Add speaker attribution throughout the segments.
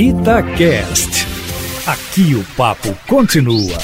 Speaker 1: Itacast. Aqui o papo continua.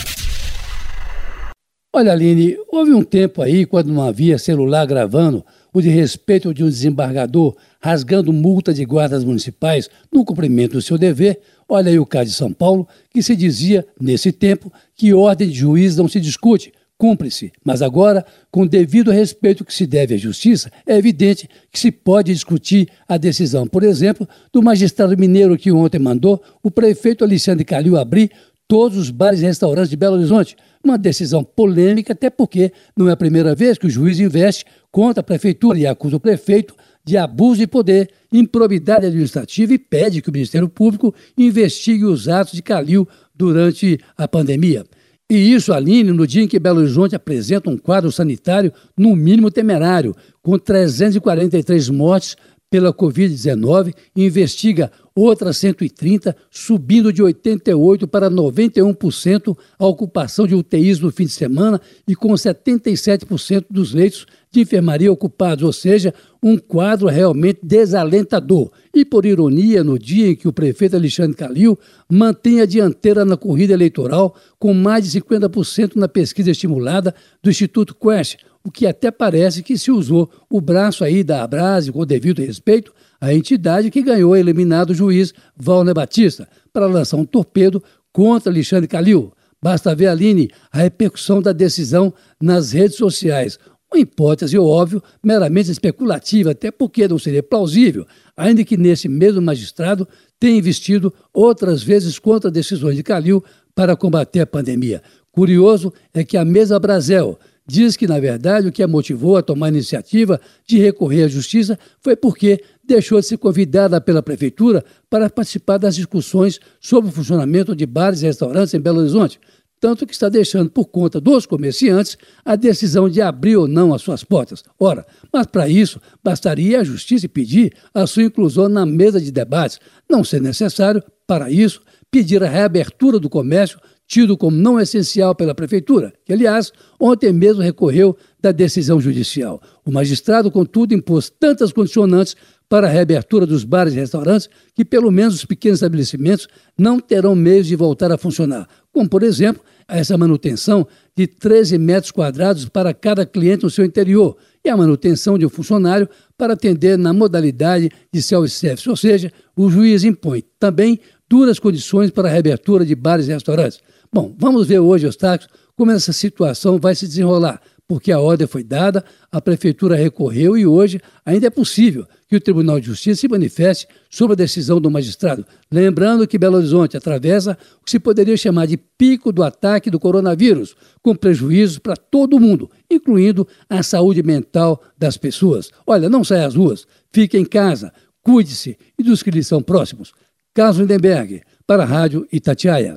Speaker 2: Olha, Aline, houve um tempo aí, quando não havia celular gravando, o de respeito de um desembargador rasgando multa de guardas municipais no cumprimento do seu dever. Olha aí o caso de São Paulo, que se dizia, nesse tempo, que ordem de juiz não se discute, cumpre-se. Mas agora, com devido respeito que se deve à justiça, é evidente que se pode discutir a decisão, por exemplo, do magistrado mineiro que ontem mandou o prefeito Alexandre Calil abrir todos os bares e restaurantes de Belo Horizonte. Uma decisão polêmica, até porque não é a primeira vez que o juiz investe contra a prefeitura e acusa o prefeito de abuso de poder, improbidade administrativa e pede que o Ministério Público investigue os atos de Calil durante a pandemia. E isso, Aline, no dia em que Belo Horizonte apresenta um quadro sanitário no mínimo temerário, com 343 mortes pela Covid-19 e investiga outras 130, subindo de 88% para 91% a ocupação de UTIs no fim de semana e com 77% dos leitos de enfermaria ocupados, ou seja, um quadro realmente desalentador. E, por ironia, no dia em que o prefeito Alexandre Calil mantém a dianteira na corrida eleitoral, com mais de 50% na pesquisa estimulada do Instituto Quest, o que até parece que se usou o braço aí da Abrase, com devido respeito, à entidade que ganhou eliminado juiz Valner Batista, para lançar um torpedo contra Alexandre Calil. Basta ver, Aline, a repercussão da decisão nas redes sociais. Uma hipótese, óbvio, meramente especulativa, até porque não seria plausível, ainda que nesse mesmo magistrado tenha investido outras vezes contra decisões de Calil para combater a pandemia. Curioso é que a mesa Brasel, diz que, na verdade, o que a motivou a tomar a iniciativa de recorrer à justiça foi porque deixou de ser convidada pela prefeitura para participar das discussões sobre o funcionamento de bares e restaurantes em Belo Horizonte, tanto que está deixando por conta dos comerciantes a decisão de abrir ou não as suas portas. Ora, mas para isso bastaria a justiça pedir a sua inclusão na mesa de debates, não ser necessário, para isso, pedir a reabertura do comércio tido como não essencial pela Prefeitura, que, aliás, ontem mesmo recorreu da decisão judicial. O magistrado, contudo, impôs tantas condicionantes para a reabertura dos bares e restaurantes que, pelo menos, os pequenos estabelecimentos não terão meios de voltar a funcionar, como, por exemplo, essa manutenção de 13 metros quadrados para cada cliente no seu interior e a manutenção de um funcionário para atender na modalidade de self-service, ou seja, o juiz impõe também duras condições para a reabertura de bares e restaurantes. Bom, vamos ver hoje, Eustáquio, como essa situação vai se desenrolar, porque a ordem foi dada, a Prefeitura recorreu e hoje ainda é possível que o Tribunal de Justiça se manifeste sobre a decisão do magistrado. Lembrando que Belo Horizonte atravessa o que se poderia chamar de pico do ataque do coronavírus, com prejuízos para todo mundo, incluindo a saúde mental das pessoas. Olha, não saia às ruas, fique em casa, cuide-se e dos que lhe são próximos. Carlos Lindenberg, para a Rádio Itatiaia.